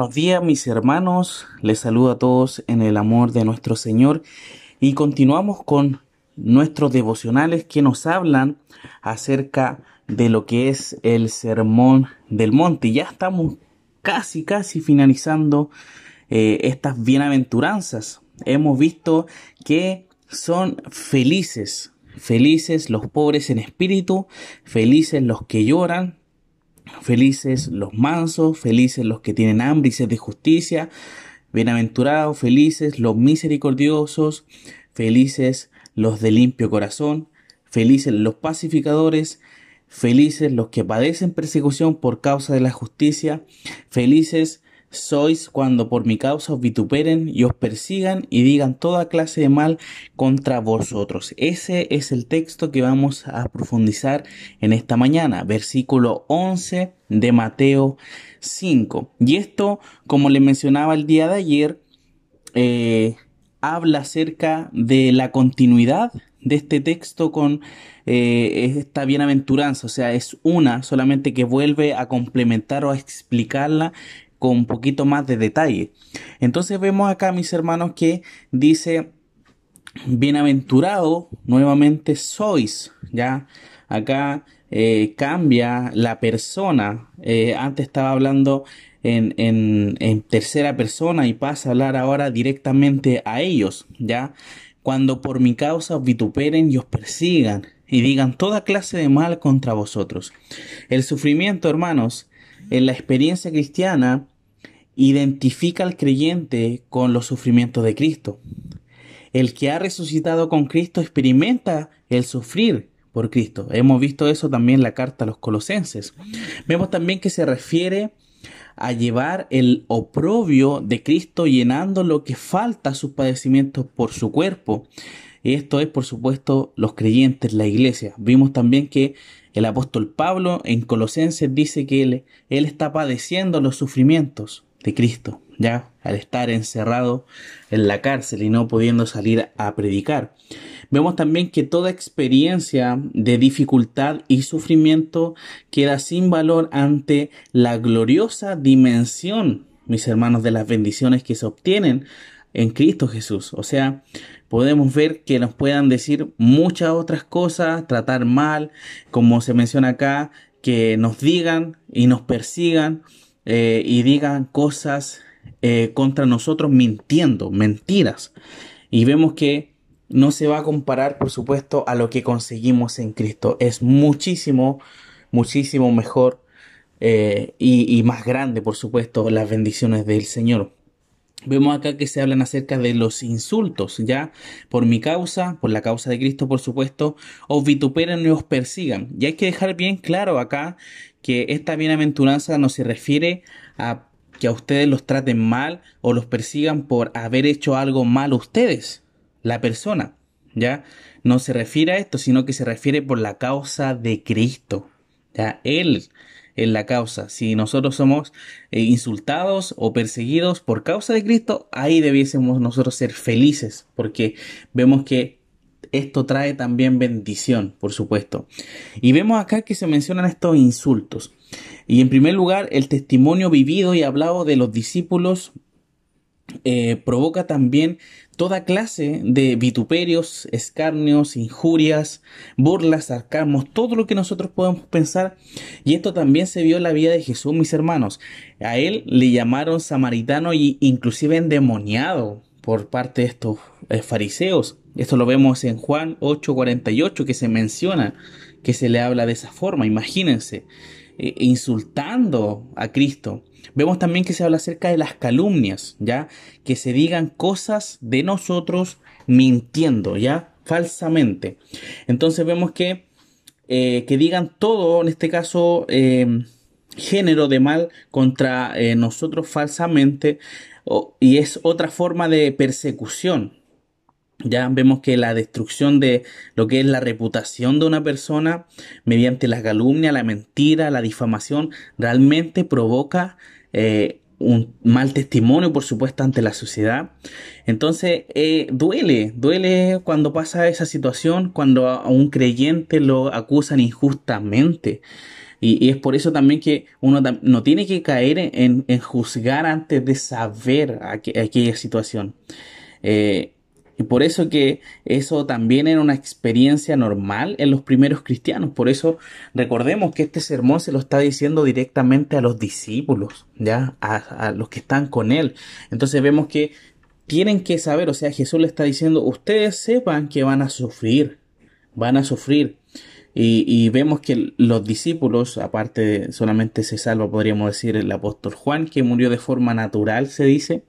Buenos días mis hermanos, les saludo a todos en el amor de nuestro Señor y continuamos con nuestros devocionales que nos hablan acerca de lo que es el sermón del monte. Ya estamos casi, casi finalizando eh, estas bienaventuranzas. Hemos visto que son felices, felices los pobres en espíritu, felices los que lloran, Felices los mansos, felices los que tienen hambre y sed de justicia, bienaventurados, felices los misericordiosos, felices los de limpio corazón, felices los pacificadores, felices los que padecen persecución por causa de la justicia, felices sois cuando por mi causa os vituperen y os persigan y digan toda clase de mal contra vosotros. Ese es el texto que vamos a profundizar en esta mañana, versículo 11 de Mateo 5. Y esto, como le mencionaba el día de ayer, eh, habla acerca de la continuidad de este texto con eh, esta bienaventuranza, o sea, es una solamente que vuelve a complementar o a explicarla con un poquito más de detalle. Entonces vemos acá, mis hermanos, que dice, bienaventurado, nuevamente sois, ya, acá eh, cambia la persona, eh, antes estaba hablando en, en, tercera persona y pasa a hablar ahora directamente a ellos, ya, cuando por mi causa os vituperen y os persigan y digan toda clase de mal contra vosotros. El sufrimiento, hermanos, en la experiencia cristiana identifica al creyente con los sufrimientos de Cristo. El que ha resucitado con Cristo experimenta el sufrir por Cristo. Hemos visto eso también en la carta a los colosenses. Vemos también que se refiere a llevar el oprobio de Cristo llenando lo que falta a sus padecimientos por su cuerpo. Esto es, por supuesto, los creyentes, la iglesia. Vimos también que el apóstol Pablo en Colosenses dice que él, él está padeciendo los sufrimientos de Cristo, ya al estar encerrado en la cárcel y no pudiendo salir a predicar. Vemos también que toda experiencia de dificultad y sufrimiento queda sin valor ante la gloriosa dimensión, mis hermanos, de las bendiciones que se obtienen en Cristo Jesús. O sea, podemos ver que nos puedan decir muchas otras cosas, tratar mal, como se menciona acá, que nos digan y nos persigan eh, y digan cosas eh, contra nosotros mintiendo, mentiras. Y vemos que no se va a comparar, por supuesto, a lo que conseguimos en Cristo. Es muchísimo, muchísimo mejor eh, y, y más grande, por supuesto, las bendiciones del Señor. Vemos acá que se hablan acerca de los insultos, ya por mi causa, por la causa de Cristo, por supuesto, os vituperen y os persigan. Y hay que dejar bien claro acá que esta bienaventuranza no se refiere a que a ustedes los traten mal o los persigan por haber hecho algo mal ustedes, la persona, ya no se refiere a esto, sino que se refiere por la causa de Cristo, ya él en la causa. Si nosotros somos eh, insultados o perseguidos por causa de Cristo, ahí debiésemos nosotros ser felices, porque vemos que esto trae también bendición, por supuesto. Y vemos acá que se mencionan estos insultos. Y en primer lugar, el testimonio vivido y hablado de los discípulos eh, provoca también toda clase de vituperios, escarnios, injurias, burlas, sarcasmos, todo lo que nosotros podemos pensar. Y esto también se vio en la vida de Jesús, mis hermanos. A él le llamaron samaritano e inclusive endemoniado por parte de estos eh, fariseos. Esto lo vemos en Juan 8:48 que se menciona que se le habla de esa forma, imagínense, eh, insultando a Cristo. Vemos también que se habla acerca de las calumnias, ¿ya? Que se digan cosas de nosotros mintiendo, ¿ya? Falsamente. Entonces vemos que, eh, que digan todo, en este caso, eh, género de mal contra eh, nosotros falsamente, y es otra forma de persecución, ya vemos que la destrucción de lo que es la reputación de una persona mediante la calumnia, la mentira, la difamación, realmente provoca eh, un mal testimonio, por supuesto, ante la sociedad. Entonces, eh, duele, duele cuando pasa esa situación, cuando a un creyente lo acusan injustamente. Y, es por eso también que uno no tiene que caer en, juzgar antes de saber aquella situación. Eh, y por eso que eso también era una experiencia normal en los primeros cristianos. Por eso recordemos que este sermón se lo está diciendo directamente a los discípulos, ya, a, los que están con él. Entonces vemos que tienen que saber, o sea, Jesús le está diciendo, ustedes sepan que van a sufrir, van a sufrir. Y, vemos que los discípulos, aparte solamente se salva, podríamos decir, el apóstol Juan, que murió de forma natural, se dice,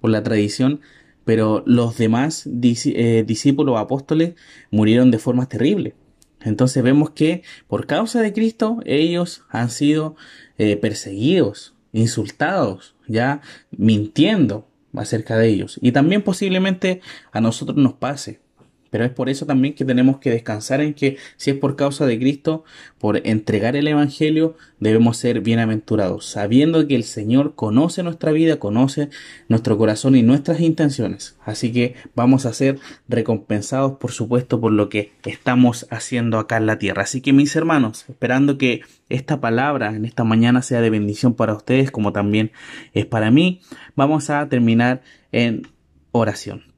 por la tradición, pero los demás eh, discípulos apóstoles murieron de forma terrible. Entonces vemos que por causa de Cristo ellos han sido eh, perseguidos, insultados, ya mintiendo acerca de ellos. Y también posiblemente a nosotros nos pase. Pero es por eso también que tenemos que descansar en que si es por causa de Cristo, por entregar el Evangelio, debemos ser bienaventurados, sabiendo que el Señor conoce nuestra vida, conoce nuestro corazón y nuestras intenciones. Así que vamos a ser recompensados, por supuesto, por lo que estamos haciendo acá en la tierra. Así que mis hermanos, esperando que esta palabra en esta mañana sea de bendición para ustedes, como también es para mí, vamos a terminar en oración.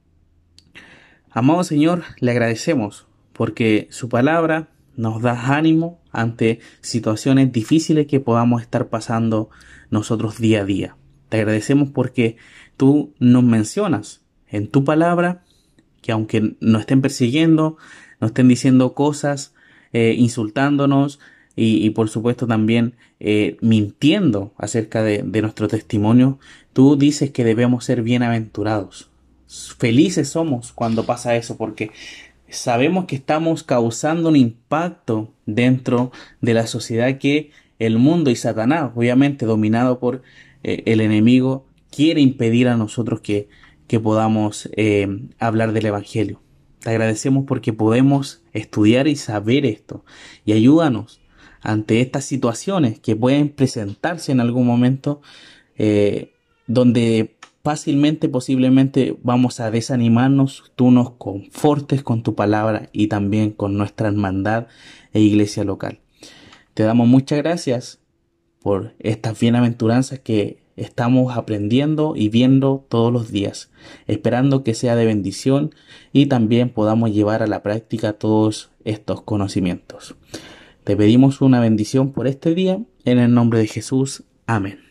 Amado Señor, le agradecemos porque su palabra nos da ánimo ante situaciones difíciles que podamos estar pasando nosotros día a día. Te agradecemos porque tú nos mencionas en tu palabra que aunque nos estén persiguiendo, nos estén diciendo cosas, eh, insultándonos y, por supuesto también eh, mintiendo acerca de nuestro testimonio, tú dices que debemos ser bienaventurados felices somos cuando pasa eso porque sabemos que estamos causando un impacto dentro de la sociedad que el mundo y Satanás, obviamente dominado por eh, el enemigo, quiere impedir a nosotros que, que podamos eh, hablar del Evangelio. Te agradecemos porque podemos estudiar y saber esto y ayúdanos ante estas situaciones que pueden presentarse en algún momento eh, donde fácilmente, posiblemente vamos a desanimarnos, tú nos confortes con tu palabra y también con nuestra hermandad e iglesia local. Te damos muchas gracias por estas bienaventuranzas que estamos aprendiendo y viendo todos los días, esperando que sea de bendición y también podamos llevar a la práctica todos estos conocimientos. Te pedimos una bendición por este día, en el nombre de Jesús. Amén.